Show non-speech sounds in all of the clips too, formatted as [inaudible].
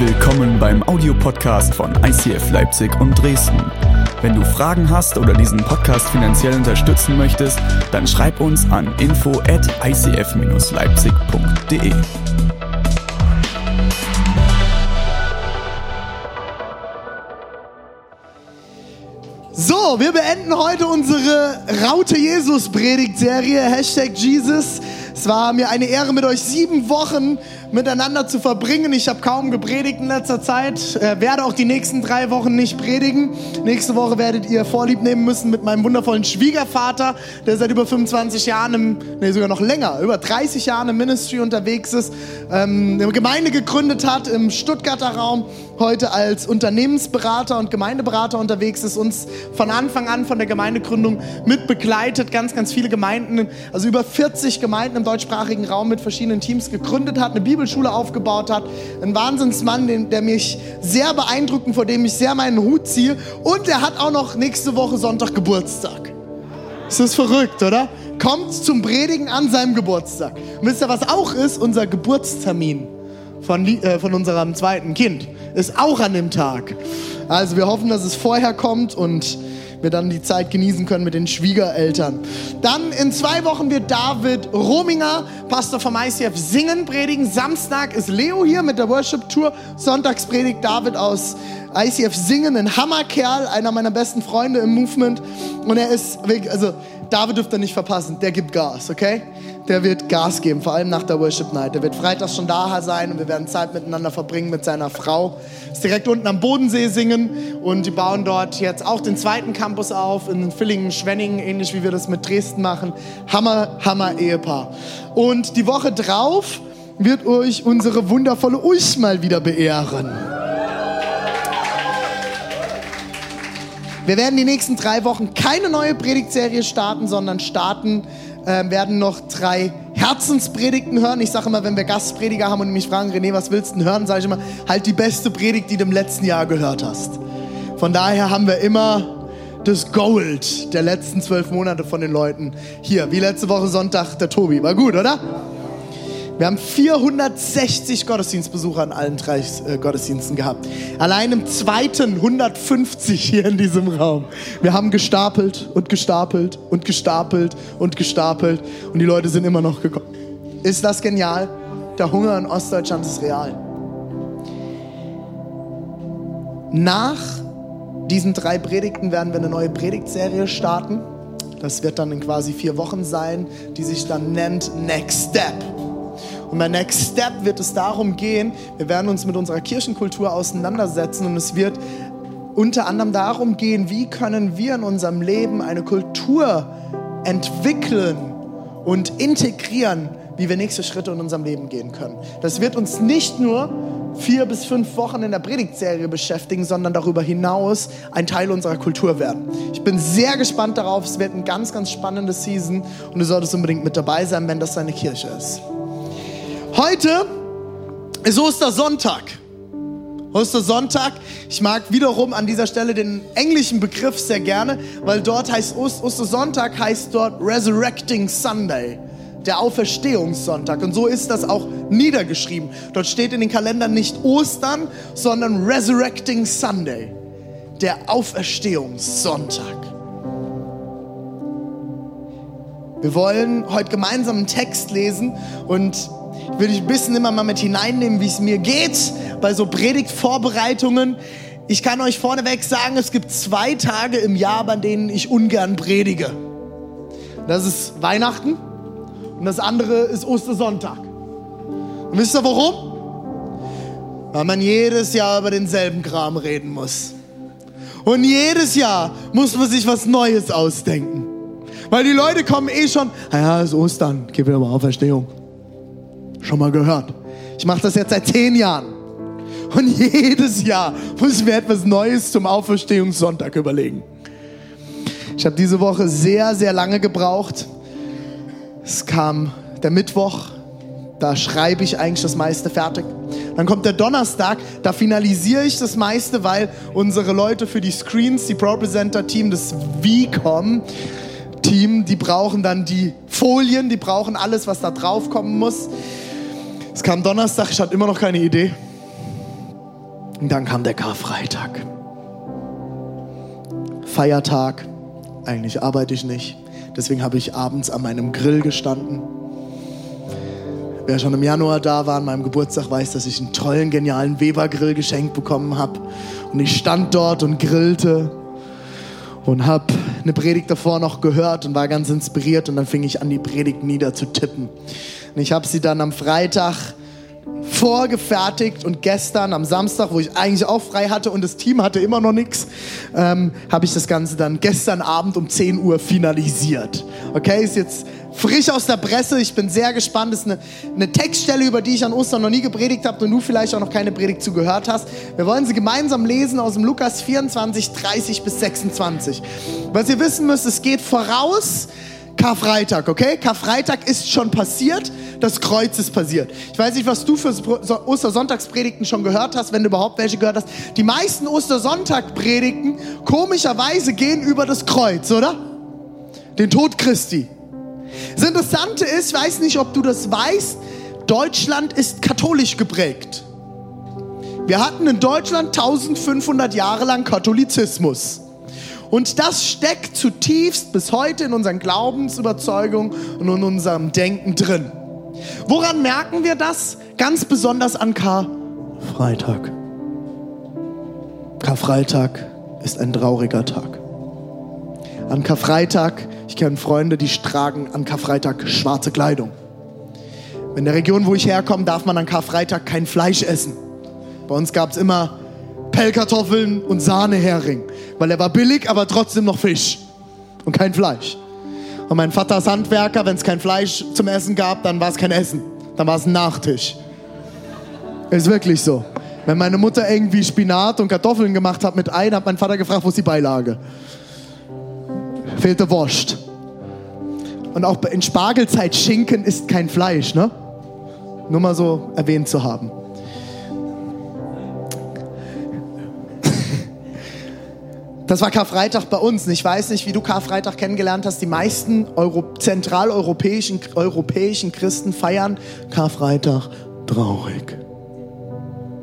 Willkommen beim Audiopodcast von ICF Leipzig und Dresden. Wenn du Fragen hast oder diesen Podcast finanziell unterstützen möchtest, dann schreib uns an info at icf-leipzig.de. So, wir beenden heute unsere Raute Jesus Predigtserie, Hashtag Jesus. Es war mir eine Ehre, mit euch sieben Wochen miteinander zu verbringen. Ich habe kaum gepredigt in letzter Zeit, äh, werde auch die nächsten drei Wochen nicht predigen. Nächste Woche werdet ihr Vorlieb nehmen müssen mit meinem wundervollen Schwiegervater, der seit über 25 Jahren, im, nee, sogar noch länger, über 30 Jahren im Ministry unterwegs ist, ähm, eine Gemeinde gegründet hat im Stuttgarter Raum, heute als Unternehmensberater und Gemeindeberater unterwegs ist, uns von Anfang an von der Gemeindegründung mit begleitet, ganz, ganz viele Gemeinden, also über 40 Gemeinden im deutschsprachigen Raum mit verschiedenen Teams gegründet hat, eine Bibelschule aufgebaut hat. Ein Wahnsinnsmann, den, der mich sehr beeindruckt vor dem ich sehr meinen Hut ziehe. Und er hat auch noch nächste Woche Sonntag Geburtstag. Ist das verrückt, oder? Kommt zum Predigen an seinem Geburtstag. Und wisst ihr, was auch ist? Unser Geburtstermin von, äh, von unserem zweiten Kind ist auch an dem Tag. Also wir hoffen, dass es vorher kommt und wir dann die Zeit genießen können mit den Schwiegereltern. Dann in zwei Wochen wird David Rominger, Pastor vom ICF, singen, predigen. Samstag ist Leo hier mit der Worship Tour. Sonntags predigt David aus ICF singen, ein Hammerkerl, einer meiner besten Freunde im Movement. Und er ist, also David dürft ihr nicht verpassen, der gibt Gas, okay? Der wird Gas geben, vor allem nach der Worship Night. Der wird freitags schon da sein und wir werden Zeit miteinander verbringen mit seiner Frau. Ist direkt unten am Bodensee singen und die bauen dort jetzt auch den zweiten Campus auf in Villingen, Schwenningen, ähnlich wie wir das mit Dresden machen. Hammer, Hammer Ehepaar. Und die Woche drauf wird euch unsere wundervolle Ulch mal wieder beehren. Wir werden die nächsten drei Wochen keine neue Predigtserie starten, sondern starten, äh, werden noch drei Herzenspredigten hören. Ich sage immer, wenn wir Gastprediger haben und mich fragen, René, was willst du denn hören, sage ich immer, halt die beste Predigt, die du im letzten Jahr gehört hast. Von daher haben wir immer das Gold der letzten zwölf Monate von den Leuten hier. Wie letzte Woche Sonntag der Tobi. War gut, oder? Wir haben 460 Gottesdienstbesucher in allen drei äh, Gottesdiensten gehabt. Allein im zweiten 150 hier in diesem Raum. Wir haben gestapelt und gestapelt und gestapelt und gestapelt und die Leute sind immer noch gekommen. Ist das genial? Der Hunger in Ostdeutschland ist real. Nach diesen drei Predigten werden wir eine neue Predigtserie starten. Das wird dann in quasi vier Wochen sein, die sich dann nennt Next Step. Und bei Next Step wird es darum gehen, wir werden uns mit unserer Kirchenkultur auseinandersetzen und es wird unter anderem darum gehen, wie können wir in unserem Leben eine Kultur entwickeln und integrieren, wie wir nächste Schritte in unserem Leben gehen können. Das wird uns nicht nur vier bis fünf Wochen in der Predigtserie beschäftigen, sondern darüber hinaus ein Teil unserer Kultur werden. Ich bin sehr gespannt darauf. Es wird ein ganz, ganz spannendes Season und du solltest unbedingt mit dabei sein, wenn das deine Kirche ist. Heute ist Ostersonntag. Ostersonntag. Ich mag wiederum an dieser Stelle den englischen Begriff sehr gerne, weil dort heißt Ost Ostersonntag heißt dort Resurrecting Sunday, der Auferstehungssonntag. Und so ist das auch niedergeschrieben. Dort steht in den Kalendern nicht Ostern, sondern Resurrecting Sunday, der Auferstehungssonntag. Wir wollen heute gemeinsam einen Text lesen und will dich ein bisschen immer mal mit hineinnehmen, wie es mir geht bei so Predigtvorbereitungen. Ich kann euch vorneweg sagen, es gibt zwei Tage im Jahr, bei denen ich ungern predige. Das ist Weihnachten und das andere ist Ostersonntag. Und wisst ihr warum? Weil man jedes Jahr über denselben Kram reden muss. Und jedes Jahr muss man sich was Neues ausdenken. Weil die Leute kommen eh schon, naja, es ist Ostern, gib mir mal Auferstehung. Schon mal gehört. Ich mache das jetzt seit zehn Jahren. Und [laughs] jedes Jahr muss ich mir etwas Neues zum Auferstehungssonntag überlegen. Ich habe diese Woche sehr, sehr lange gebraucht. Es kam der Mittwoch, da schreibe ich eigentlich das meiste fertig. Dann kommt der Donnerstag, da finalisiere ich das meiste, weil unsere Leute für die Screens, die ProPresenter-Team, das VCOM, Team, die brauchen dann die Folien, die brauchen alles, was da drauf kommen muss. Es kam Donnerstag, ich hatte immer noch keine Idee. Und dann kam der Karfreitag. Feiertag. Eigentlich arbeite ich nicht. Deswegen habe ich abends an meinem Grill gestanden. Wer schon im Januar da war an meinem Geburtstag, weiß, dass ich einen tollen, genialen Weber-Grill geschenkt bekommen habe. Und ich stand dort und grillte und habe eine Predigt davor noch gehört und war ganz inspiriert. Und dann fing ich an, die Predigt niederzutippen. Und ich habe sie dann am Freitag vorgefertigt und gestern am Samstag, wo ich eigentlich auch frei hatte und das Team hatte immer noch nichts, ähm, habe ich das Ganze dann gestern Abend um 10 Uhr finalisiert. Okay, ist jetzt frisch aus der Presse. Ich bin sehr gespannt. Das ist eine, eine Textstelle, über die ich an Ostern noch nie gepredigt habe und du vielleicht auch noch keine Predigt zugehört hast. Wir wollen sie gemeinsam lesen aus dem Lukas 24, 30 bis 26. Was ihr wissen müsst, es geht voraus Karfreitag, okay? Karfreitag ist schon passiert, das Kreuz ist passiert. Ich weiß nicht, was du für Ostersonntagspredigten schon gehört hast, wenn du überhaupt welche gehört hast. Die meisten Ostersonntagpredigten, komischerweise, gehen über das Kreuz, oder? Den Tod Christi. Das Interessante ist, ich weiß nicht, ob du das weißt, Deutschland ist katholisch geprägt. Wir hatten in Deutschland 1500 Jahre lang Katholizismus. Und das steckt zutiefst bis heute in unseren Glaubensüberzeugungen und in unserem Denken drin. Woran merken wir das? Ganz besonders an Karfreitag. Karfreitag ist ein trauriger Tag. An Karfreitag, ich kenne Freunde, die tragen an Karfreitag schwarze Kleidung. In der Region, wo ich herkomme, darf man an Karfreitag kein Fleisch essen. Bei uns gab es immer Pellkartoffeln und Sahnehering, weil er war billig, aber trotzdem noch Fisch und kein Fleisch. Und mein Vater ist Handwerker, wenn es kein Fleisch zum Essen gab, dann war es kein Essen, dann war es ein Nachtisch. Ist wirklich so. Wenn meine Mutter irgendwie Spinat und Kartoffeln gemacht hat mit Ei, hat mein Vater gefragt, wo ist die Beilage? Fehlte Wurst. Und auch in Spargelzeit Schinken ist kein Fleisch, ne? Nur mal so erwähnt zu haben. Das war Karfreitag bei uns. Ich weiß nicht, wie du Karfreitag kennengelernt hast. Die meisten Euro zentraleuropäischen europäischen Christen feiern Karfreitag traurig.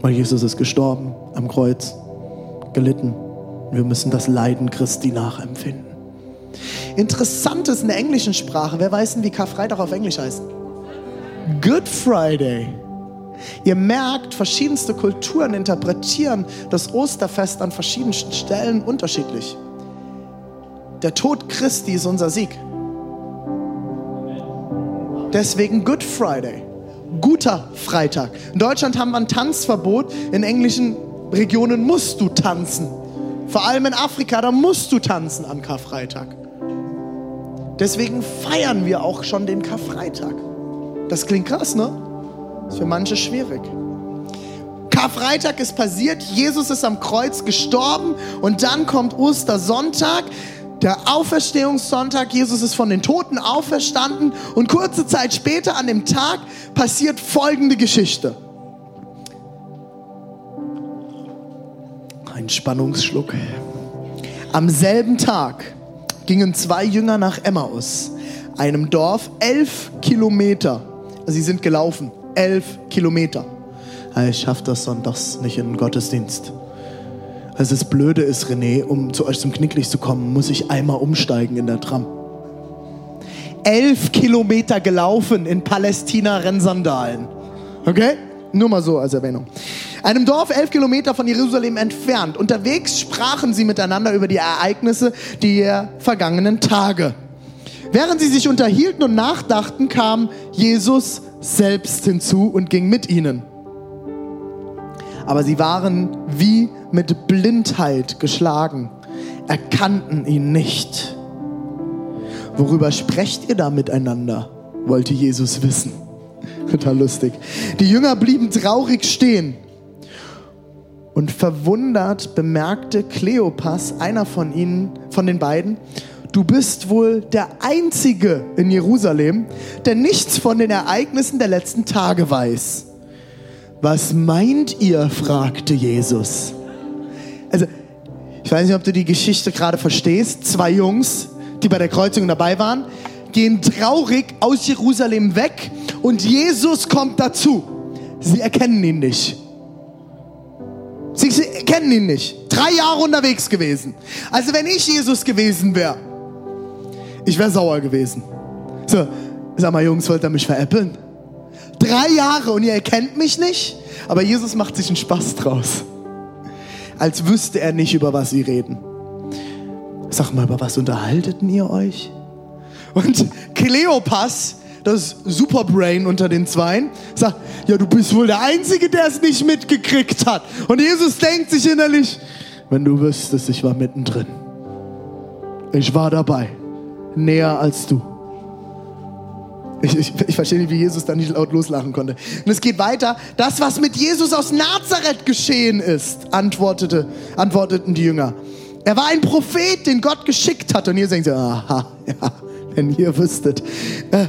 Weil Jesus ist gestorben am Kreuz, gelitten. Wir müssen das Leiden Christi nachempfinden. Interessant ist in der englischen Sprache. Wer weiß denn, wie Karfreitag auf Englisch heißt? Good Friday. Ihr merkt, verschiedenste Kulturen interpretieren das Osterfest an verschiedensten Stellen unterschiedlich. Der Tod Christi ist unser Sieg. Deswegen Good Friday, guter Freitag. In Deutschland haben wir ein Tanzverbot, in englischen Regionen musst du tanzen. Vor allem in Afrika, da musst du tanzen an Karfreitag. Deswegen feiern wir auch schon den Karfreitag. Das klingt krass, ne? Ist für manche schwierig. Karfreitag ist passiert, Jesus ist am Kreuz gestorben und dann kommt Ostersonntag, der Auferstehungssonntag, Jesus ist von den Toten auferstanden und kurze Zeit später an dem Tag passiert folgende Geschichte. Ein Spannungsschluck. Am selben Tag gingen zwei Jünger nach Emmaus, einem Dorf elf Kilometer. Sie sind gelaufen elf Kilometer. Ich schaffe das sonntags nicht in den Gottesdienst. Also das Blöde ist, René, um zu euch zum Knicklicht zu kommen, muss ich einmal umsteigen in der Tram. Elf Kilometer gelaufen in Palästina-Rennsandalen. Okay? Nur mal so als Erwähnung. Einem Dorf elf Kilometer von Jerusalem entfernt. Unterwegs sprachen sie miteinander über die Ereignisse der vergangenen Tage. Während sie sich unterhielten und nachdachten, kam Jesus selbst hinzu und ging mit ihnen. Aber sie waren wie mit Blindheit geschlagen, erkannten ihn nicht. Worüber sprecht ihr da miteinander? wollte Jesus wissen. [laughs] Total lustig. Die Jünger blieben traurig stehen. Und verwundert bemerkte Kleopas, einer von ihnen, von den beiden, du bist wohl der Einzige in Jerusalem, der nichts von den Ereignissen der letzten Tage weiß. Was meint ihr? fragte Jesus. Also, ich weiß nicht, ob du die Geschichte gerade verstehst. Zwei Jungs, die bei der Kreuzung dabei waren, gehen traurig aus Jerusalem weg und Jesus kommt dazu. Sie erkennen ihn nicht. Sie kennen ihn nicht. Drei Jahre unterwegs gewesen. Also wenn ich Jesus gewesen wäre, ich wäre sauer gewesen. So, sag mal Jungs, wollt ihr mich veräppeln? Drei Jahre und ihr erkennt mich nicht? Aber Jesus macht sich einen Spaß draus. Als wüsste er nicht, über was sie reden. Sag mal, über was unterhalteten ihr euch? Und Kleopas, das Superbrain unter den Zweien, sagt, ja, du bist wohl der Einzige, der es nicht mitgekriegt hat. Und Jesus denkt sich innerlich, wenn du wüsstest, ich war mittendrin. Ich war dabei. Näher als du. Ich, ich, ich, verstehe nicht, wie Jesus da nicht laut loslachen konnte. Und es geht weiter. Das, was mit Jesus aus Nazareth geschehen ist, antwortete, antworteten die Jünger. Er war ein Prophet, den Gott geschickt hat. Und ihr denkt, aha, [laughs] ja, wenn ihr wüsstet. Äh,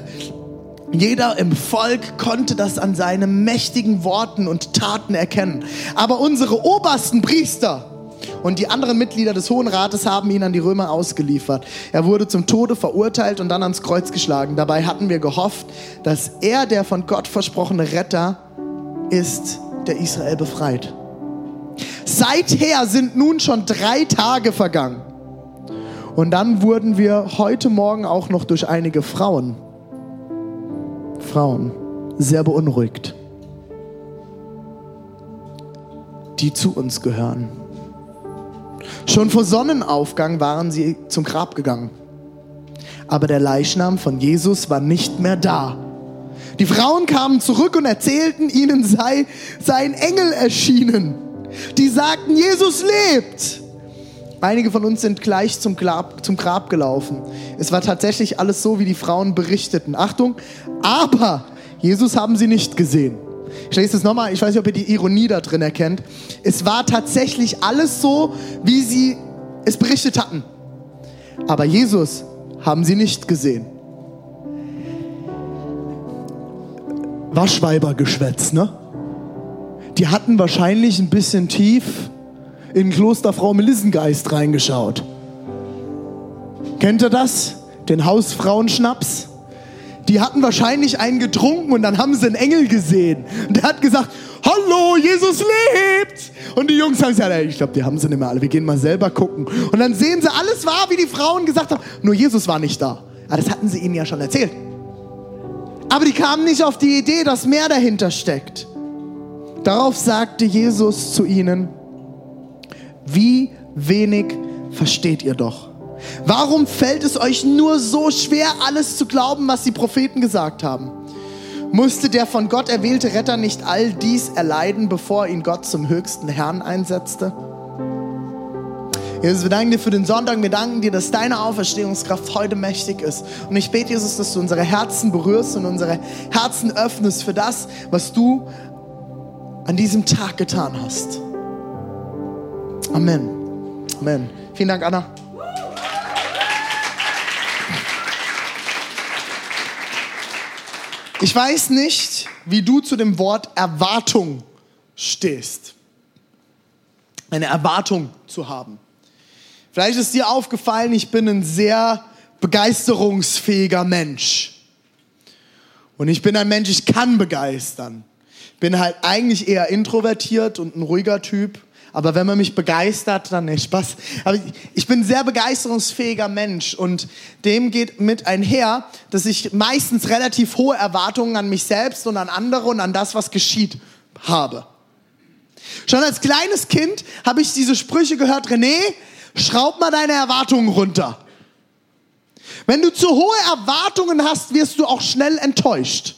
jeder im Volk konnte das an seinen mächtigen Worten und Taten erkennen. Aber unsere obersten Priester und die anderen Mitglieder des Hohen Rates haben ihn an die Römer ausgeliefert. Er wurde zum Tode verurteilt und dann ans Kreuz geschlagen. Dabei hatten wir gehofft, dass er der von Gott versprochene Retter ist, der Israel befreit. Seither sind nun schon drei Tage vergangen. Und dann wurden wir heute Morgen auch noch durch einige Frauen, Frauen, sehr beunruhigt, die zu uns gehören. Schon vor Sonnenaufgang waren sie zum Grab gegangen. Aber der Leichnam von Jesus war nicht mehr da. Die Frauen kamen zurück und erzählten, ihnen sei sein Engel erschienen. Die sagten, Jesus lebt. Einige von uns sind gleich zum Grab, zum Grab gelaufen. Es war tatsächlich alles so, wie die Frauen berichteten. Achtung, aber Jesus haben sie nicht gesehen. Ich lese das nochmal, ich weiß nicht, ob ihr die Ironie da drin erkennt. Es war tatsächlich alles so, wie sie es berichtet hatten. Aber Jesus haben sie nicht gesehen. Waschweibergeschwätz, ne? Die hatten wahrscheinlich ein bisschen tief in Klosterfrau Melissengeist reingeschaut. Kennt ihr das? Den Hausfrauenschnaps? Die hatten wahrscheinlich einen getrunken und dann haben sie einen Engel gesehen. Und der hat gesagt, hallo, Jesus lebt. Und die Jungs sagen, ja, ich glaube, die haben sie nicht mehr alle. Wir gehen mal selber gucken. Und dann sehen sie, alles war, wie die Frauen gesagt haben. Nur Jesus war nicht da. Aber das hatten sie ihnen ja schon erzählt. Aber die kamen nicht auf die Idee, dass mehr dahinter steckt. Darauf sagte Jesus zu ihnen, wie wenig versteht ihr doch. Warum fällt es euch nur so schwer, alles zu glauben, was die Propheten gesagt haben? Musste der von Gott erwählte Retter nicht all dies erleiden, bevor ihn Gott zum höchsten Herrn einsetzte? Jesus, wir danken dir für den Sonntag. Wir danken dir, dass deine Auferstehungskraft heute mächtig ist. Und ich bete, Jesus, dass du unsere Herzen berührst und unsere Herzen öffnest für das, was du an diesem Tag getan hast. Amen. Amen. Vielen Dank, Anna. Ich weiß nicht, wie du zu dem Wort Erwartung stehst. Eine Erwartung zu haben. Vielleicht ist dir aufgefallen, ich bin ein sehr begeisterungsfähiger Mensch. Und ich bin ein Mensch, ich kann begeistern. Bin halt eigentlich eher introvertiert und ein ruhiger Typ. Aber wenn man mich begeistert, dann nicht Spaß. Aber ich bin ein sehr begeisterungsfähiger Mensch und dem geht mit einher, dass ich meistens relativ hohe Erwartungen an mich selbst und an andere und an das, was geschieht, habe. Schon als kleines Kind habe ich diese Sprüche gehört, René, schraub mal deine Erwartungen runter. Wenn du zu hohe Erwartungen hast, wirst du auch schnell enttäuscht.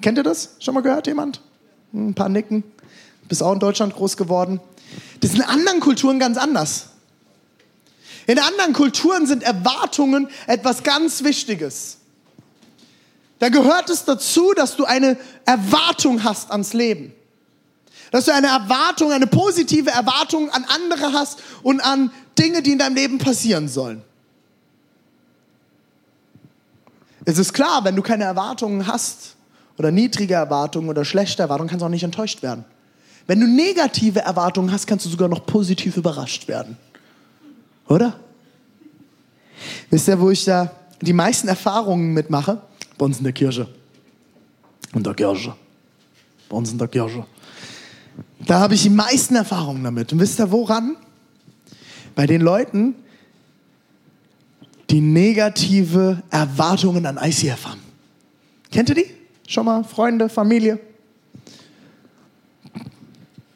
Kennt ihr das? Schon mal gehört jemand? Ein paar Nicken. Bist auch in Deutschland groß geworden. Das ist in anderen Kulturen ganz anders. In anderen Kulturen sind Erwartungen etwas ganz Wichtiges. Da gehört es dazu, dass du eine Erwartung hast ans Leben. Dass du eine Erwartung, eine positive Erwartung an andere hast und an Dinge, die in deinem Leben passieren sollen. Es ist klar, wenn du keine Erwartungen hast oder niedrige Erwartungen oder schlechte Erwartungen, kannst du auch nicht enttäuscht werden. Wenn du negative Erwartungen hast, kannst du sogar noch positiv überrascht werden. Oder? Wisst ihr, wo ich da die meisten Erfahrungen mitmache? Bei uns in der Kirche. In der Kirche. Bei uns in der Kirche. Da habe ich die meisten Erfahrungen damit. Und wisst ihr woran? Bei den Leuten, die negative Erwartungen an ICF haben. Kennt ihr die? Schon mal Freunde, Familie?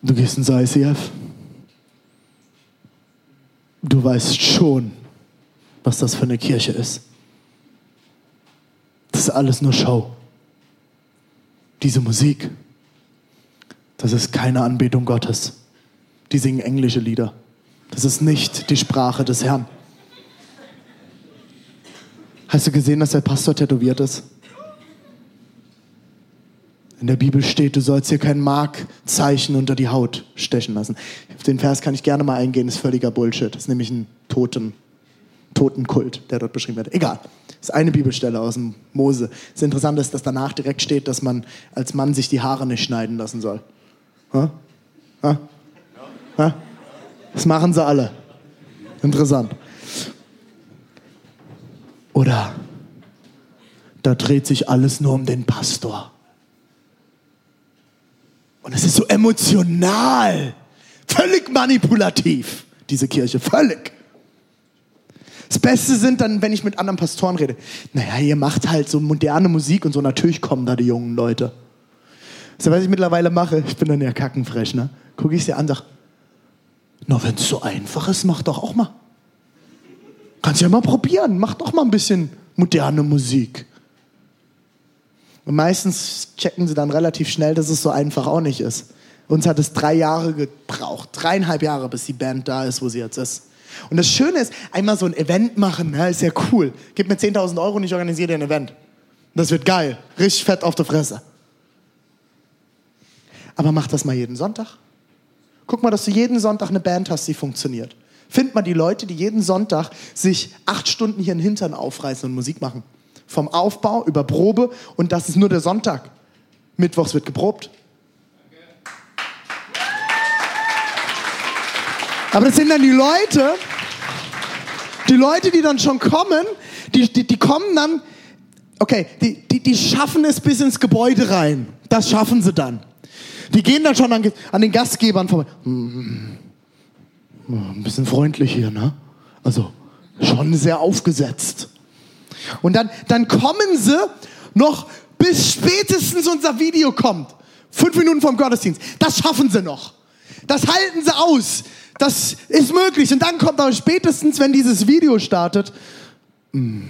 Du gehst ins ICF. Du weißt schon, was das für eine Kirche ist. Das ist alles nur Show. Diese Musik, das ist keine Anbetung Gottes. Die singen englische Lieder. Das ist nicht die Sprache des Herrn. Hast du gesehen, dass der Pastor tätowiert ist? In der Bibel steht, du sollst hier kein Markzeichen unter die Haut stechen lassen. Auf den Vers kann ich gerne mal eingehen, ist völliger Bullshit. Das ist nämlich ein Toten, Totenkult, der dort beschrieben wird. Egal. Das ist eine Bibelstelle aus dem Mose. Das Interessante ist, dass danach direkt steht, dass man als Mann sich die Haare nicht schneiden lassen soll. Ha? Ha? Ha? Das machen sie alle. Interessant. Oder da dreht sich alles nur um den Pastor. Und es ist so emotional, völlig manipulativ, diese Kirche, völlig. Das Beste sind dann, wenn ich mit anderen Pastoren rede. Naja, ihr macht halt so moderne Musik und so, natürlich kommen da die jungen Leute. Das ist, was ich mittlerweile mache. Ich bin dann ja kackenfrech, ne? Gucke ich sie an, sag, na, wenn es so einfach ist, mach doch auch mal. Kannst ja mal probieren, mach doch mal ein bisschen moderne Musik. Und meistens checken sie dann relativ schnell, dass es so einfach auch nicht ist. Uns hat es drei Jahre gebraucht, dreieinhalb Jahre, bis die Band da ist, wo sie jetzt ist. Und das Schöne ist, einmal so ein Event machen, ja, ist ja cool. Gib mir 10.000 Euro und ich organisiere dir ein Event. Das wird geil. Richtig fett auf der Fresse. Aber mach das mal jeden Sonntag. Guck mal, dass du jeden Sonntag eine Band hast, die funktioniert. Find mal die Leute, die jeden Sonntag sich acht Stunden hier in Hintern aufreißen und Musik machen. Vom Aufbau über Probe und das ist nur der Sonntag. Mittwochs wird geprobt. Aber das sind dann die Leute, die Leute, die dann schon kommen, die, die, die kommen dann, okay, die, die, die schaffen es bis ins Gebäude rein. Das schaffen sie dann. Die gehen dann schon an, an den Gastgebern vorbei. Hm, ein bisschen freundlich hier, ne? Also schon sehr aufgesetzt. Und dann, dann kommen sie noch bis spätestens unser Video kommt. Fünf Minuten vom Gottesdienst. Das schaffen sie noch. Das halten sie aus. Das ist möglich. Und dann kommt aber spätestens, wenn dieses Video startet, hm,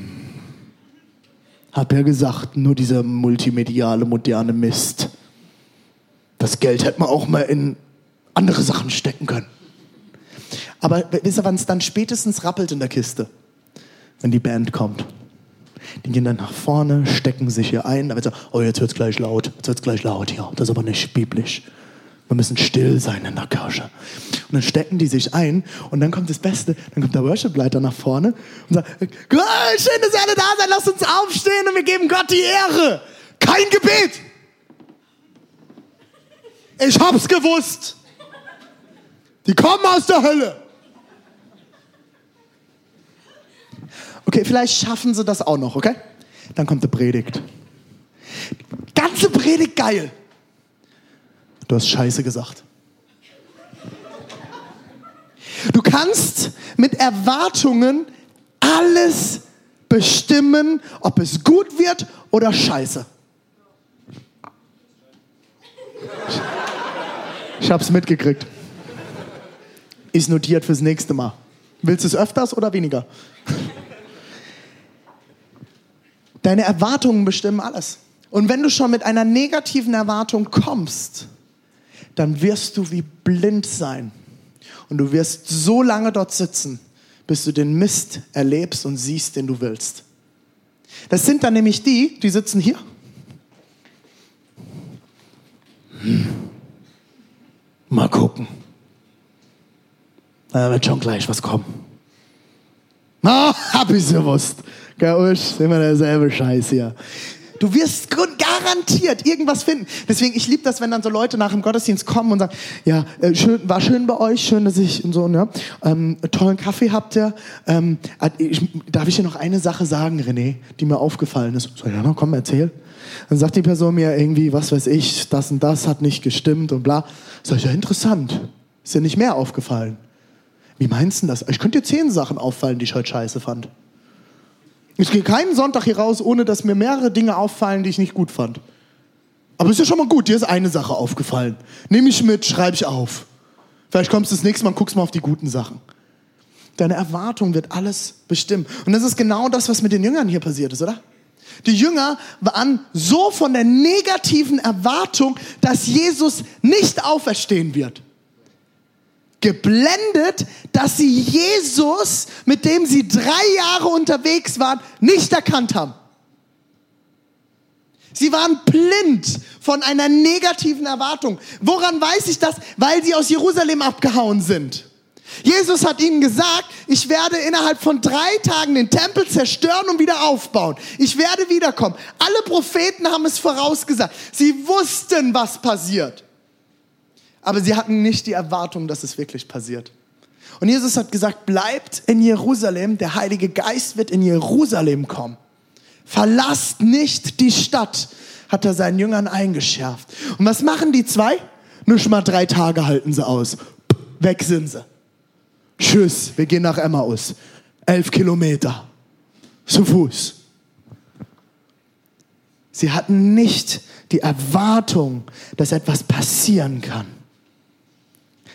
hab ja gesagt, nur dieser multimediale, moderne Mist. Das Geld hätte man auch mal in andere Sachen stecken können. Aber wisst ihr, wann es dann spätestens rappelt in der Kiste? Wenn die Band kommt. Die gehen dann nach vorne, stecken sich hier ein, da wird so, oh, jetzt wird's gleich laut, jetzt wird's gleich laut, ja, das ist aber nicht biblisch. Wir müssen still sein in der Kirche. Und dann stecken die sich ein und dann kommt das Beste, dann kommt der Worship-Leiter nach vorne und sagt, schön, dass ihr alle da seid, lasst uns aufstehen und wir geben Gott die Ehre. Kein Gebet. Ich hab's gewusst. Die kommen aus der Hölle. Okay, vielleicht schaffen sie das auch noch, okay? Dann kommt die Predigt. Ganze Predigt geil. Du hast Scheiße gesagt. Du kannst mit Erwartungen alles bestimmen, ob es gut wird oder scheiße. Ich hab's mitgekriegt. Ist notiert fürs nächste Mal. Willst du es öfters oder weniger? Deine Erwartungen bestimmen alles. Und wenn du schon mit einer negativen Erwartung kommst, dann wirst du wie blind sein. Und du wirst so lange dort sitzen, bis du den Mist erlebst und siehst, den du willst. Das sind dann nämlich die, die sitzen hier. Hm. Mal gucken. Da wird schon gleich was kommen. Na, hab ich's gewusst. Gell, Usch, immer derselbe Scheiß hier. Du wirst garantiert irgendwas finden. Deswegen, ich liebe das, wenn dann so Leute nach dem Gottesdienst kommen und sagen, ja, äh, schön, war schön bei euch, schön, dass ich und so, ne? Ähm, tollen Kaffee habt ihr. Ähm, ich, darf ich dir noch eine Sache sagen, René, die mir aufgefallen ist? So, ja, komm, erzähl. Dann sagt die Person mir irgendwie, was weiß ich, das und das hat nicht gestimmt und bla. Sag ich, ja, interessant. Ist dir nicht mehr aufgefallen? Wie meinst du das? Ich könnte dir zehn Sachen auffallen, die ich heute scheiße fand. Ich gehe keinen Sonntag hier raus, ohne dass mir mehrere Dinge auffallen, die ich nicht gut fand. Aber ist ja schon mal gut, dir ist eine Sache aufgefallen. Nehme ich mit, schreibe ich auf. Vielleicht kommst du das nächste Mal und guckst mal auf die guten Sachen. Deine Erwartung wird alles bestimmen. Und das ist genau das, was mit den Jüngern hier passiert ist, oder? Die Jünger waren so von der negativen Erwartung, dass Jesus nicht auferstehen wird geblendet, dass sie Jesus, mit dem sie drei Jahre unterwegs waren, nicht erkannt haben. Sie waren blind von einer negativen Erwartung. Woran weiß ich das? Weil sie aus Jerusalem abgehauen sind. Jesus hat ihnen gesagt, ich werde innerhalb von drei Tagen den Tempel zerstören und wieder aufbauen. Ich werde wiederkommen. Alle Propheten haben es vorausgesagt. Sie wussten, was passiert aber sie hatten nicht die Erwartung, dass es wirklich passiert. Und Jesus hat gesagt, bleibt in Jerusalem, der Heilige Geist wird in Jerusalem kommen. Verlasst nicht die Stadt, hat er seinen Jüngern eingeschärft. Und was machen die zwei? Nur schon mal drei Tage halten sie aus. Weg sind sie. Tschüss, wir gehen nach Emmaus. Elf Kilometer. Zu Fuß. Sie hatten nicht die Erwartung, dass etwas passieren kann.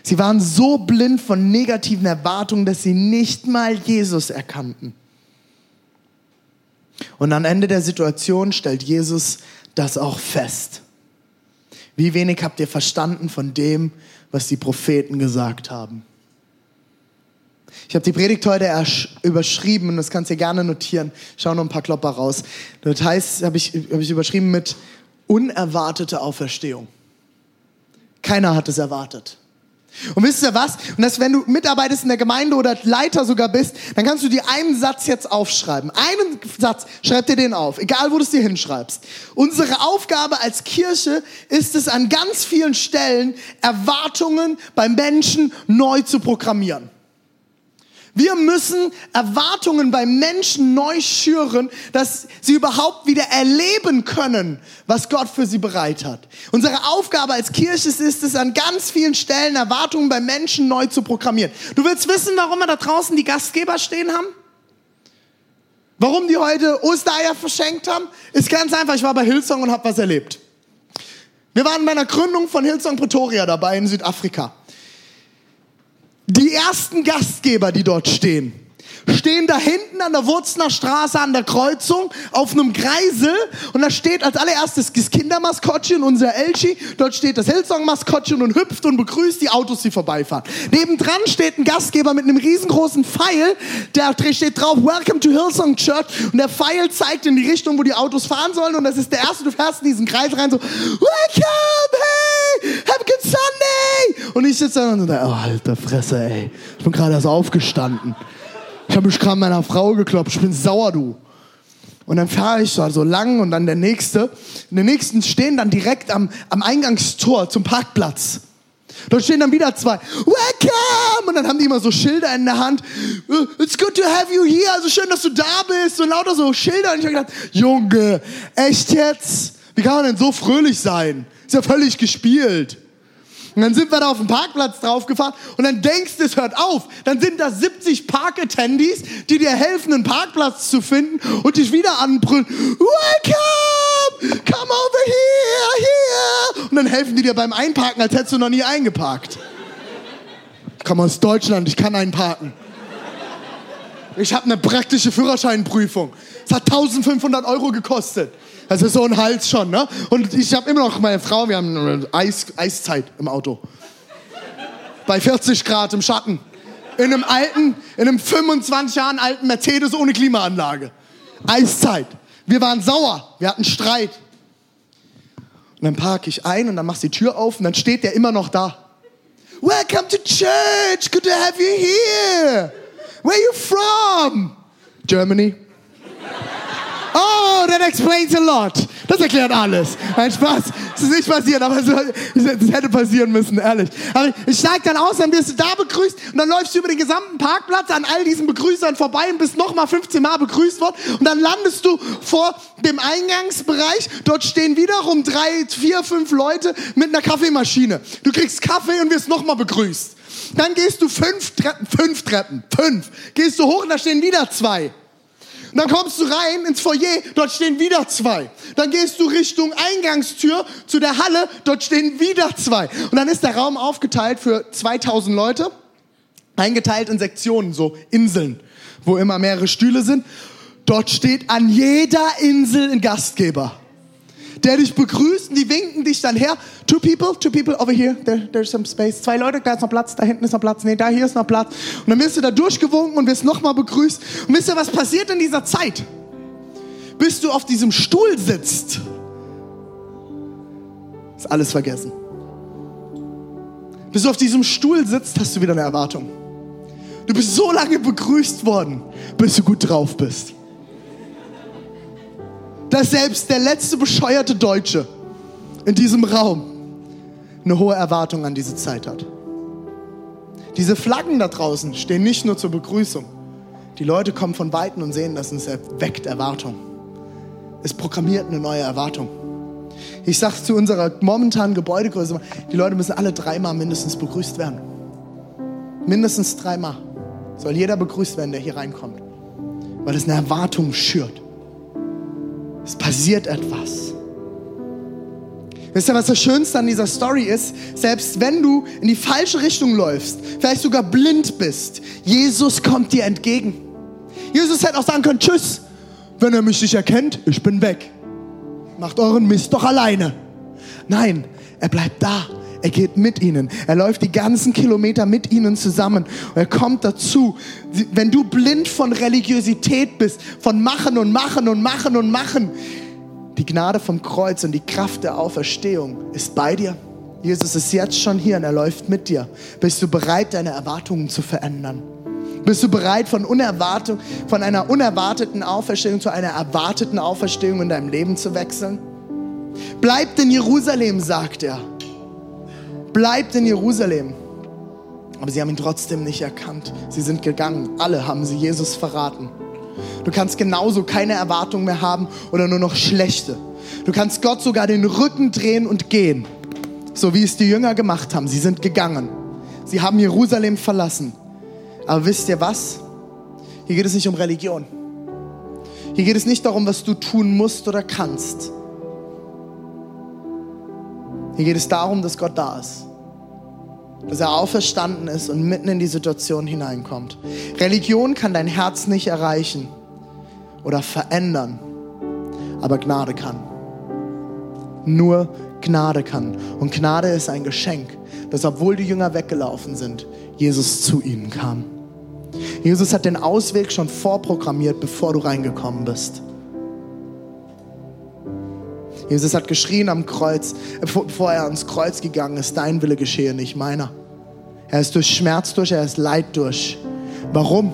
Sie waren so blind von negativen Erwartungen, dass sie nicht mal Jesus erkannten. Und am Ende der Situation stellt Jesus das auch fest. Wie wenig habt ihr verstanden von dem, was die Propheten gesagt haben? Ich habe die Predigt heute überschrieben und das kannst du gerne notieren. Schau noch ein paar Klopper raus. Das heißt, habe ich, hab ich überschrieben mit unerwartete Auferstehung. Keiner hat es erwartet. Und wisst ihr was? Und das, wenn du mitarbeitest in der Gemeinde oder Leiter sogar bist, dann kannst du dir einen Satz jetzt aufschreiben. Einen Satz, schreib dir den auf, egal wo du es dir hinschreibst. Unsere Aufgabe als Kirche ist es an ganz vielen Stellen, Erwartungen beim Menschen neu zu programmieren. Wir müssen Erwartungen bei Menschen neu schüren, dass sie überhaupt wieder erleben können, was Gott für sie bereit hat. Unsere Aufgabe als Kirche ist es, an ganz vielen Stellen Erwartungen bei Menschen neu zu programmieren. Du willst wissen, warum wir da draußen die Gastgeber stehen haben? Warum die heute Ostereier verschenkt haben? Ist ganz einfach, ich war bei Hillsong und habe was erlebt. Wir waren bei einer Gründung von Hillsong Pretoria dabei in Südafrika. Die ersten Gastgeber, die dort stehen, stehen da hinten an der Wurzner Straße an der Kreuzung auf einem Kreisel und da steht als allererstes das Kindermaskottchen, unser Elchi, dort steht das Hillsong-Maskottchen und hüpft und begrüßt die Autos, die vorbeifahren. Nebendran steht ein Gastgeber mit einem riesengroßen Pfeil, der steht drauf, Welcome to Hillsong Church und der Pfeil zeigt in die Richtung, wo die Autos fahren sollen und das ist der erste, du fährst in diesen Kreis rein so, Welcome, hey, have a good Sunday! Und ich sitze da und so, oh, alter Fresse, ey, ich bin gerade erst aufgestanden. Habe mich gerade meiner Frau gekloppt, ich bin sauer, du. Und dann fahre ich so, so lang und dann der nächste. Und die nächsten stehen dann direkt am, am Eingangstor zum Parkplatz. Dort stehen dann wieder zwei. Welcome! Und dann haben die immer so Schilder in der Hand. Uh, it's good to have you here. Also schön, dass du da bist. Und lauter so Schilder. Und ich habe gedacht, Junge, echt jetzt? Wie kann man denn so fröhlich sein? Ist ja völlig gespielt. Und dann sind wir da auf dem Parkplatz draufgefahren und dann denkst du, es hört auf. Dann sind da 70 Parkattendies, die dir helfen, einen Parkplatz zu finden und dich wieder anbrüllen. Welcome! Come over here, here! Und dann helfen die dir beim Einparken, als hättest du noch nie eingeparkt. Ich komme aus Deutschland, ich kann einparken. Ich habe eine praktische Führerscheinprüfung. Es hat 1500 Euro gekostet. Das ist so ein Hals schon, ne? Und ich habe immer noch meine Frau, wir haben Eis, Eiszeit im Auto. Bei 40 Grad im Schatten. In einem alten, in einem 25 Jahren alten Mercedes ohne Klimaanlage. Eiszeit. Wir waren sauer. Wir hatten Streit. Und dann parke ich ein und dann machst du die Tür auf und dann steht der immer noch da. Welcome to church. Good to have you here. Where are you from? Germany. That explains a lot. Das erklärt alles. Ein Spaß. Es ist nicht passiert, aber es hätte passieren müssen, ehrlich. Aber ich steig dann aus, dann wirst du da begrüßt und dann läufst du über den gesamten Parkplatz an all diesen Begrüßern vorbei und bist nochmal 15 Mal begrüßt worden und dann landest du vor dem Eingangsbereich. Dort stehen wiederum drei, vier, fünf Leute mit einer Kaffeemaschine. Du kriegst Kaffee und wirst nochmal begrüßt. Dann gehst du fünf Treppen, fünf Treppen, fünf. Gehst du hoch und da stehen wieder zwei. Und dann kommst du rein ins Foyer, dort stehen wieder zwei. Dann gehst du Richtung Eingangstür zu der Halle, dort stehen wieder zwei. Und dann ist der Raum aufgeteilt für 2000 Leute, eingeteilt in Sektionen, so Inseln, wo immer mehrere Stühle sind. Dort steht an jeder Insel ein Gastgeber der dich begrüßt und die winken dich dann her. Two people, two people over here, there, there's some space. Zwei Leute, da ist noch Platz, da hinten ist noch Platz, nee, da hier ist noch Platz. Und dann wirst du da durchgewunken und wirst nochmal begrüßt. Und wisst ihr, was passiert in dieser Zeit? Bis du auf diesem Stuhl sitzt, ist alles vergessen. Bis du auf diesem Stuhl sitzt, hast du wieder eine Erwartung. Du bist so lange begrüßt worden, bis du gut drauf bist dass selbst der letzte bescheuerte Deutsche in diesem Raum eine hohe Erwartung an diese Zeit hat. Diese Flaggen da draußen stehen nicht nur zur Begrüßung. Die Leute kommen von Weitem und sehen das und es erweckt Erwartung. Es programmiert eine neue Erwartung. Ich sage zu unserer momentanen Gebäudegröße, die Leute müssen alle dreimal mindestens begrüßt werden. Mindestens dreimal soll jeder begrüßt werden, der hier reinkommt. Weil es eine Erwartung schürt. Es passiert etwas. Wisst ihr, was das Schönste an dieser Story ist? Selbst wenn du in die falsche Richtung läufst, vielleicht sogar blind bist, Jesus kommt dir entgegen. Jesus hätte auch sagen können, tschüss, wenn er mich nicht erkennt, ich bin weg. Macht euren Mist doch alleine. Nein, er bleibt da er geht mit ihnen. Er läuft die ganzen Kilometer mit ihnen zusammen. Und er kommt dazu. Wenn du blind von Religiosität bist, von Machen und Machen und Machen und Machen, die Gnade vom Kreuz und die Kraft der Auferstehung ist bei dir. Jesus ist jetzt schon hier und er läuft mit dir. Bist du bereit, deine Erwartungen zu verändern? Bist du bereit, von, Unerwartung, von einer unerwarteten Auferstehung zu einer erwarteten Auferstehung in deinem Leben zu wechseln? Bleibt in Jerusalem, sagt er bleibt in Jerusalem. Aber sie haben ihn trotzdem nicht erkannt. Sie sind gegangen. Alle haben sie Jesus verraten. Du kannst genauso keine Erwartung mehr haben oder nur noch schlechte. Du kannst Gott sogar den Rücken drehen und gehen. So wie es die Jünger gemacht haben. Sie sind gegangen. Sie haben Jerusalem verlassen. Aber wisst ihr was? Hier geht es nicht um Religion. Hier geht es nicht darum, was du tun musst oder kannst. Hier geht es darum, dass Gott da ist dass er auferstanden ist und mitten in die Situation hineinkommt. Religion kann dein Herz nicht erreichen oder verändern, aber Gnade kann. Nur Gnade kann. Und Gnade ist ein Geschenk, dass obwohl die Jünger weggelaufen sind, Jesus zu ihnen kam. Jesus hat den Ausweg schon vorprogrammiert, bevor du reingekommen bist. Jesus hat geschrien am Kreuz, bevor er ans Kreuz gegangen ist, dein Wille geschehe, nicht meiner. Er ist durch Schmerz durch, er ist Leid durch. Warum?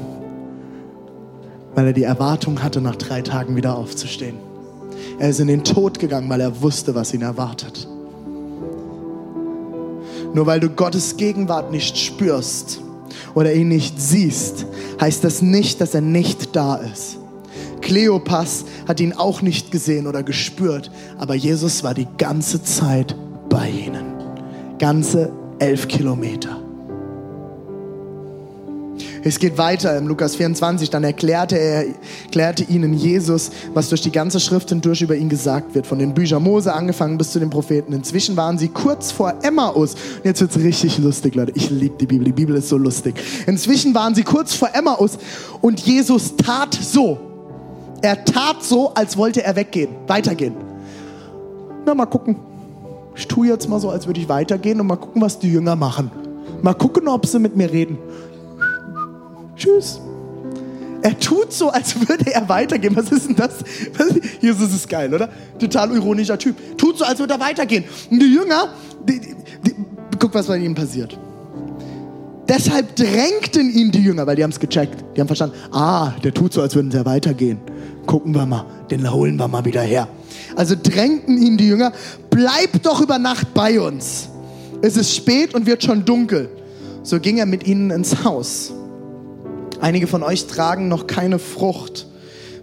Weil er die Erwartung hatte, nach drei Tagen wieder aufzustehen. Er ist in den Tod gegangen, weil er wusste, was ihn erwartet. Nur weil du Gottes Gegenwart nicht spürst oder ihn nicht siehst, heißt das nicht, dass er nicht da ist. Kleopas hat ihn auch nicht gesehen oder gespürt, aber Jesus war die ganze Zeit bei ihnen. Ganze elf Kilometer. Es geht weiter im Lukas 24, dann erklärte er erklärte ihnen Jesus, was durch die ganze Schrift hindurch über ihn gesagt wird, von den Büchern Mose angefangen bis zu den Propheten. Inzwischen waren sie kurz vor Emmaus. Und jetzt wird's richtig lustig, Leute. Ich liebe die Bibel. Die Bibel ist so lustig. Inzwischen waren sie kurz vor Emmaus und Jesus tat so. Er tat so, als wollte er weggehen, weitergehen. Na, mal gucken. Ich tue jetzt mal so, als würde ich weitergehen und mal gucken, was die Jünger machen. Mal gucken, ob sie mit mir reden. Tschüss. Er tut so, als würde er weitergehen. Was ist denn das? Jesus ist geil, oder? Total ironischer Typ. Tut so, als würde er weitergehen. Und die Jünger, die, die, guck, was bei ihnen passiert. Deshalb drängten ihn die Jünger, weil die haben es gecheckt. Die haben verstanden, ah, der tut so, als würden sie weitergehen. Gucken wir mal, den holen wir mal wieder her. Also drängten ihn die Jünger, bleib doch über Nacht bei uns. Es ist spät und wird schon dunkel. So ging er mit ihnen ins Haus. Einige von euch tragen noch keine Frucht,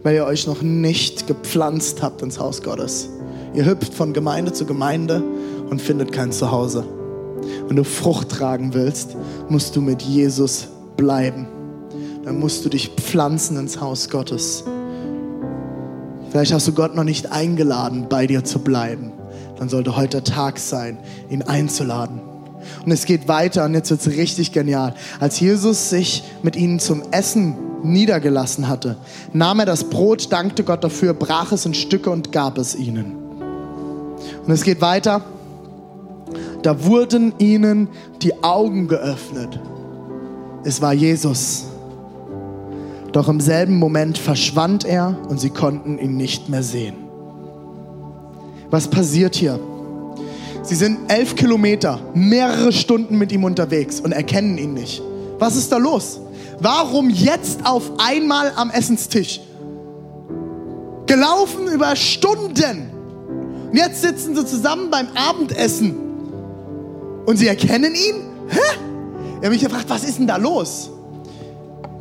weil ihr euch noch nicht gepflanzt habt ins Haus Gottes. Ihr hüpft von Gemeinde zu Gemeinde und findet kein Zuhause. Wenn du Frucht tragen willst, musst du mit Jesus bleiben. Dann musst du dich pflanzen ins Haus Gottes. Vielleicht hast du Gott noch nicht eingeladen, bei dir zu bleiben. Dann sollte heute Tag sein, ihn einzuladen. Und es geht weiter und jetzt wird es richtig genial. Als Jesus sich mit ihnen zum Essen niedergelassen hatte, nahm er das Brot, dankte Gott dafür, brach es in Stücke und gab es ihnen. Und es geht weiter. Da wurden ihnen die Augen geöffnet. Es war Jesus. Doch im selben Moment verschwand er und sie konnten ihn nicht mehr sehen. Was passiert hier? Sie sind elf Kilometer, mehrere Stunden mit ihm unterwegs und erkennen ihn nicht. Was ist da los? Warum jetzt auf einmal am Essenstisch? Gelaufen über Stunden. Und jetzt sitzen sie zusammen beim Abendessen. Und sie erkennen ihn? Hä? Ich habe mich gefragt, was ist denn da los?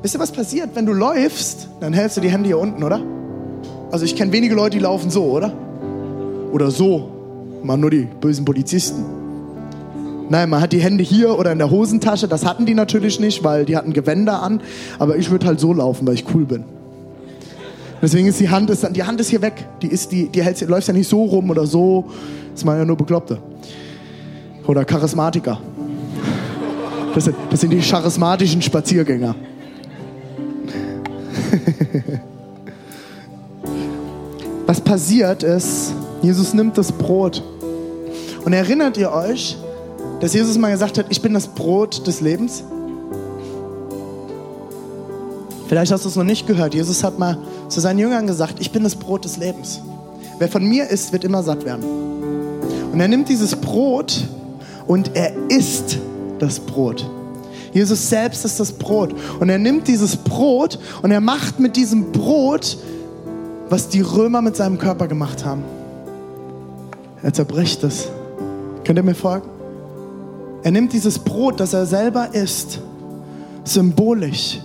Wisst ihr, was passiert, wenn du läufst? Dann hältst du die Hände hier unten, oder? Also ich kenne wenige Leute, die laufen so, oder? Oder so. Man nur die bösen Polizisten. Nein, man hat die Hände hier oder in der Hosentasche. Das hatten die natürlich nicht, weil die hatten Gewänder an. Aber ich würde halt so laufen, weil ich cool bin. Deswegen ist die Hand, ist, die Hand ist hier weg. Die, ist, die, die hält, läuft ja nicht so rum oder so. Das sind ja nur Bekloppte. Oder Charismatiker. Das sind, das sind die charismatischen Spaziergänger. [laughs] Was passiert ist, Jesus nimmt das Brot. Und erinnert ihr euch, dass Jesus mal gesagt hat, ich bin das Brot des Lebens? Vielleicht hast du es noch nicht gehört. Jesus hat mal zu seinen Jüngern gesagt, ich bin das Brot des Lebens. Wer von mir isst, wird immer satt werden. Und er nimmt dieses Brot und er isst das Brot. Jesus selbst ist das Brot. Und er nimmt dieses Brot und er macht mit diesem Brot, was die Römer mit seinem Körper gemacht haben. Er zerbricht es. Könnt ihr mir folgen? Er nimmt dieses Brot, das er selber isst, symbolisch,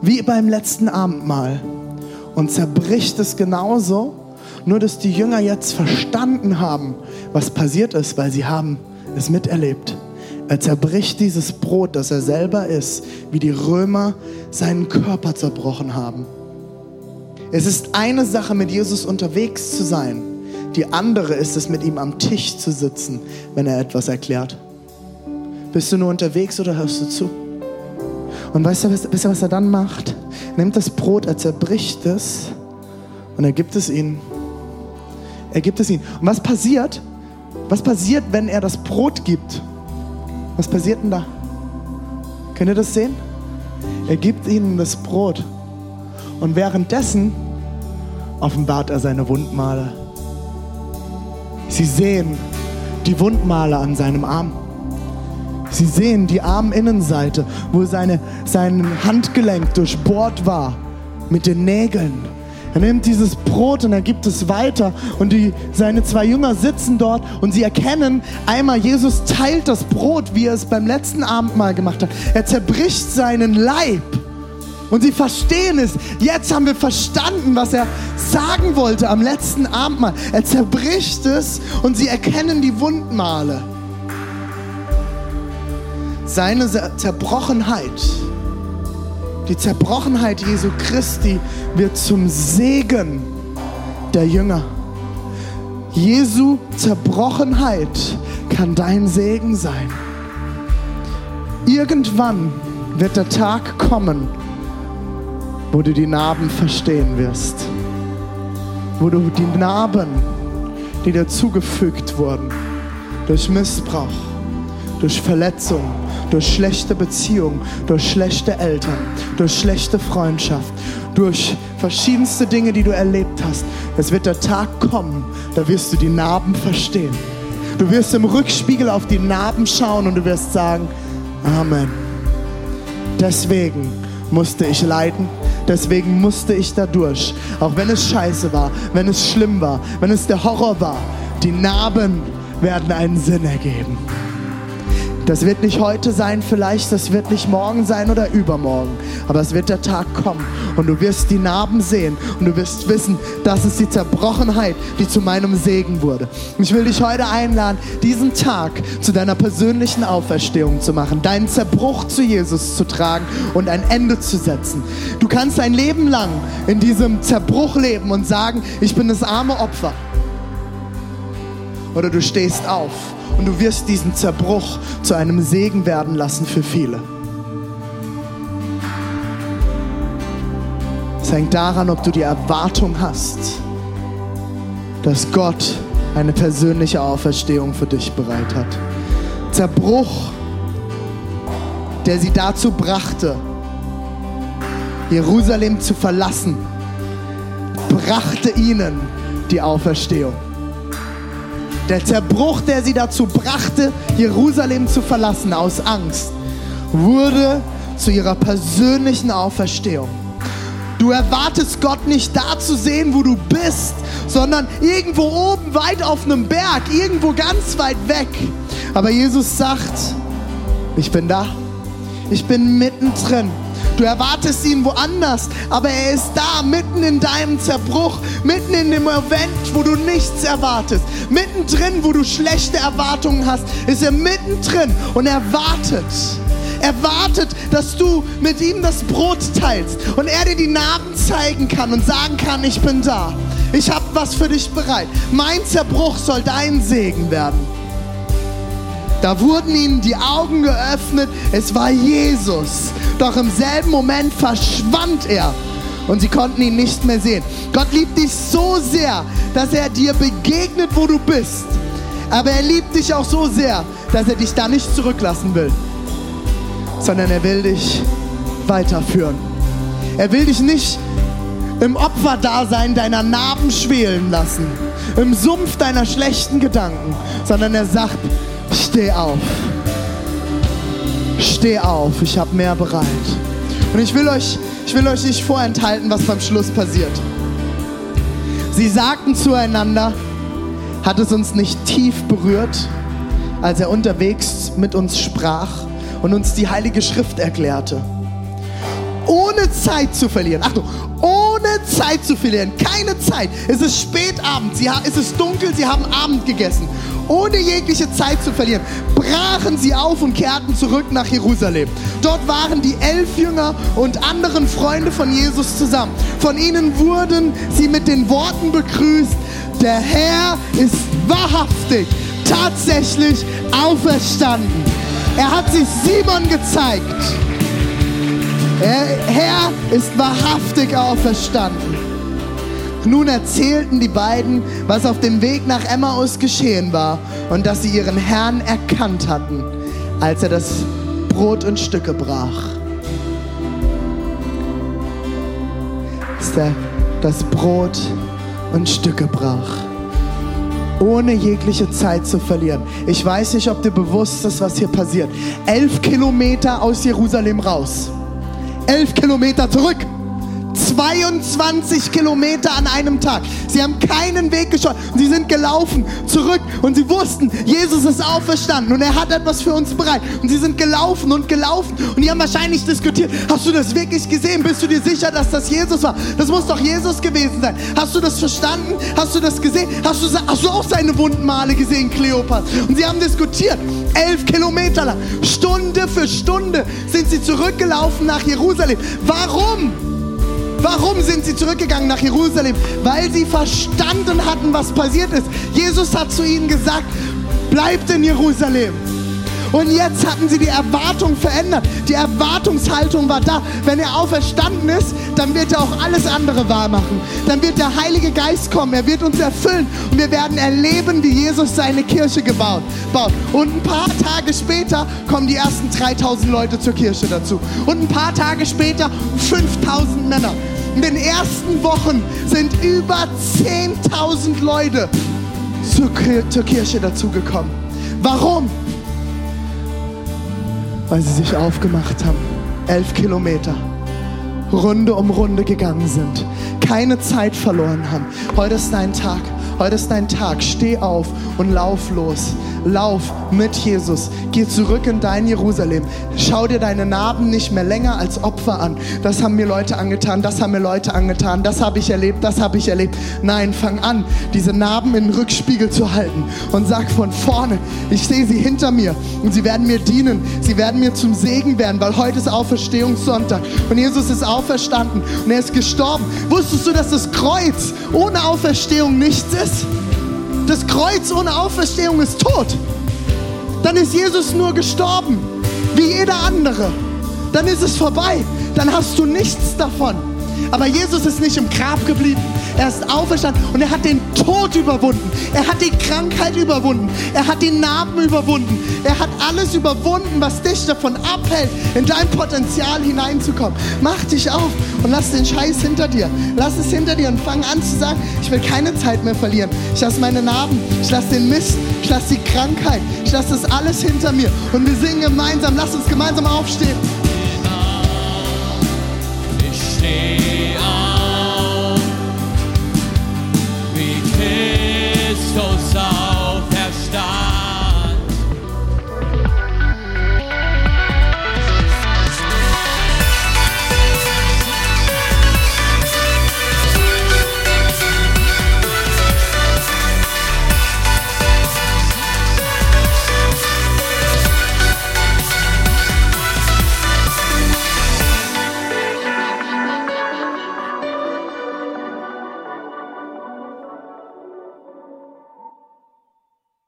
wie beim letzten Abendmahl, und zerbricht es genauso, nur dass die Jünger jetzt verstanden haben, was passiert ist, weil sie haben es miterlebt. Er zerbricht dieses Brot, das er selber isst, wie die Römer seinen Körper zerbrochen haben. Es ist eine Sache, mit Jesus unterwegs zu sein. Die andere ist es, mit ihm am Tisch zu sitzen, wenn er etwas erklärt. Bist du nur unterwegs oder hörst du zu? Und weißt du, wisst ihr, was er dann macht? Er nimmt das Brot, er zerbricht es und er gibt es ihnen. Er gibt es ihnen. Und was passiert? Was passiert, wenn er das Brot gibt? Was passiert denn da? Könnt ihr das sehen? Er gibt ihnen das Brot. Und währenddessen offenbart er seine Wundmale. Sie sehen die Wundmale an seinem Arm. Sie sehen die Arminnenseite, wo seine, sein Handgelenk durchbohrt war mit den Nägeln. Er nimmt dieses Brot und er gibt es weiter. Und die, seine zwei Jünger sitzen dort und sie erkennen einmal, Jesus teilt das Brot, wie er es beim letzten Abendmahl gemacht hat. Er zerbricht seinen Leib. Und sie verstehen es. Jetzt haben wir verstanden, was er sagen wollte am letzten Abendmahl. Er zerbricht es und sie erkennen die Wundmale. Seine Zerbrochenheit, die Zerbrochenheit Jesu Christi wird zum Segen der Jünger. Jesu Zerbrochenheit kann dein Segen sein. Irgendwann wird der Tag kommen, wo du die Narben verstehen wirst. Wo du die Narben, die dir zugefügt wurden, durch Missbrauch, durch Verletzung, durch schlechte Beziehungen, durch schlechte Eltern, durch schlechte Freundschaft, durch verschiedenste Dinge, die du erlebt hast. Es wird der Tag kommen, da wirst du die Narben verstehen. Du wirst im Rückspiegel auf die Narben schauen und du wirst sagen, Amen. Deswegen musste ich leiden, Deswegen musste ich da durch. Auch wenn es scheiße war, wenn es schlimm war, wenn es der Horror war. Die Narben werden einen Sinn ergeben. Das wird nicht heute sein, vielleicht, das wird nicht morgen sein oder übermorgen, aber es wird der Tag kommen und du wirst die Narben sehen und du wirst wissen, das ist die Zerbrochenheit, die zu meinem Segen wurde. Ich will dich heute einladen, diesen Tag zu deiner persönlichen Auferstehung zu machen, deinen Zerbruch zu Jesus zu tragen und ein Ende zu setzen. Du kannst ein Leben lang in diesem Zerbruch leben und sagen, ich bin das arme Opfer. Oder du stehst auf und du wirst diesen Zerbruch zu einem Segen werden lassen für viele. Es hängt daran, ob du die Erwartung hast, dass Gott eine persönliche Auferstehung für dich bereit hat. Zerbruch, der sie dazu brachte, Jerusalem zu verlassen, brachte ihnen die Auferstehung. Der Zerbruch, der sie dazu brachte, Jerusalem zu verlassen aus Angst, wurde zu ihrer persönlichen Auferstehung. Du erwartest Gott nicht da zu sehen, wo du bist, sondern irgendwo oben weit auf einem Berg, irgendwo ganz weit weg. Aber Jesus sagt, ich bin da. Ich bin mittendrin. Du erwartest ihn woanders, aber er ist da, mitten in deinem Zerbruch, mitten in dem Moment, wo du nichts erwartest, mittendrin, wo du schlechte Erwartungen hast, ist er mittendrin und er wartet. Er wartet, dass du mit ihm das Brot teilst und er dir die Narben zeigen kann und sagen kann, ich bin da. Ich habe was für dich bereit. Mein Zerbruch soll dein Segen werden. Da wurden ihnen die Augen geöffnet. Es war Jesus. Doch im selben Moment verschwand er und sie konnten ihn nicht mehr sehen. Gott liebt dich so sehr, dass er dir begegnet, wo du bist. Aber er liebt dich auch so sehr, dass er dich da nicht zurücklassen will, sondern er will dich weiterführen. Er will dich nicht im Opferdasein deiner Narben schwelen lassen, im Sumpf deiner schlechten Gedanken, sondern er sagt, steh auf. Steh auf, ich habe mehr bereit. Und ich will, euch, ich will euch nicht vorenthalten, was beim Schluss passiert. Sie sagten zueinander, hat es uns nicht tief berührt, als er unterwegs mit uns sprach und uns die Heilige Schrift erklärte. Ohne Zeit zu verlieren. Achtung, ohne Zeit zu verlieren. Keine Zeit. Es ist Spätabend. Sie, es ist dunkel. Sie haben Abend gegessen ohne jegliche Zeit zu verlieren, brachen sie auf und kehrten zurück nach Jerusalem. Dort waren die elf Jünger und anderen Freunde von Jesus zusammen. Von ihnen wurden sie mit den Worten begrüßt, der Herr ist wahrhaftig, tatsächlich auferstanden. Er hat sich Simon gezeigt. Der Herr ist wahrhaftig auferstanden. Nun erzählten die beiden, was auf dem Weg nach Emmaus geschehen war und dass sie ihren Herrn erkannt hatten, als er das Brot in Stücke brach. Dass er das Brot in Stücke brach. Ohne jegliche Zeit zu verlieren. Ich weiß nicht, ob dir bewusst ist, was hier passiert. Elf Kilometer aus Jerusalem raus. Elf Kilometer zurück. 22 Kilometer an einem Tag. Sie haben keinen Weg geschaut. Sie sind gelaufen zurück und sie wussten, Jesus ist auferstanden und er hat etwas für uns bereit. Und sie sind gelaufen und gelaufen und die haben wahrscheinlich diskutiert, hast du das wirklich gesehen? Bist du dir sicher, dass das Jesus war? Das muss doch Jesus gewesen sein. Hast du das verstanden? Hast du das gesehen? Hast du, hast du auch seine Wundmale gesehen, Kleopas? Und sie haben diskutiert, elf Kilometer lang, Stunde für Stunde sind sie zurückgelaufen nach Jerusalem. Warum? Warum sind sie zurückgegangen nach Jerusalem? Weil sie verstanden hatten, was passiert ist. Jesus hat zu ihnen gesagt, bleibt in Jerusalem. Und jetzt hatten sie die Erwartung verändert. Die Erwartungshaltung war da. Wenn er auferstanden ist, dann wird er auch alles andere wahr machen. Dann wird der Heilige Geist kommen. Er wird uns erfüllen. Und wir werden erleben, wie Jesus seine Kirche gebaut, baut. Und ein paar Tage später kommen die ersten 3000 Leute zur Kirche dazu. Und ein paar Tage später 5000 Männer. In den ersten Wochen sind über 10.000 Leute zur, zur Kirche dazugekommen. Warum? Weil sie sich aufgemacht haben. Elf Kilometer. Runde um Runde gegangen sind, keine Zeit verloren haben. Heute ist dein Tag. Heute ist dein Tag. Steh auf und lauf los. Lauf mit Jesus. Geh zurück in dein Jerusalem. Schau dir deine Narben nicht mehr länger als Opfer an. Das haben mir Leute angetan, das haben mir Leute angetan, das habe ich erlebt, das habe ich erlebt. Nein, fang an, diese Narben in den Rückspiegel zu halten und sag von vorne, ich sehe sie hinter mir und sie werden mir dienen. Sie werden mir zum Segen werden, weil heute ist Auferstehungssonntag und Jesus ist auferstanden und er ist gestorben. Wusstest du, dass das Kreuz ohne Auferstehung nichts ist? Das Kreuz ohne Auferstehung ist tot. Dann ist Jesus nur gestorben, wie jeder andere. Dann ist es vorbei. Dann hast du nichts davon. Aber Jesus ist nicht im Grab geblieben. Er ist auferstanden und er hat den Tod überwunden. Er hat die Krankheit überwunden. Er hat die Narben überwunden. Er hat alles überwunden, was dich davon abhält, in dein Potenzial hineinzukommen. Mach dich auf und lass den Scheiß hinter dir. Lass es hinter dir und fang an zu sagen, ich will keine Zeit mehr verlieren. Ich lasse meine Narben, ich lasse den Mist, ich lasse die Krankheit, ich lasse das alles hinter mir. Und wir singen gemeinsam, lass uns gemeinsam aufstehen. Ich steh auf, wie Christus sagt.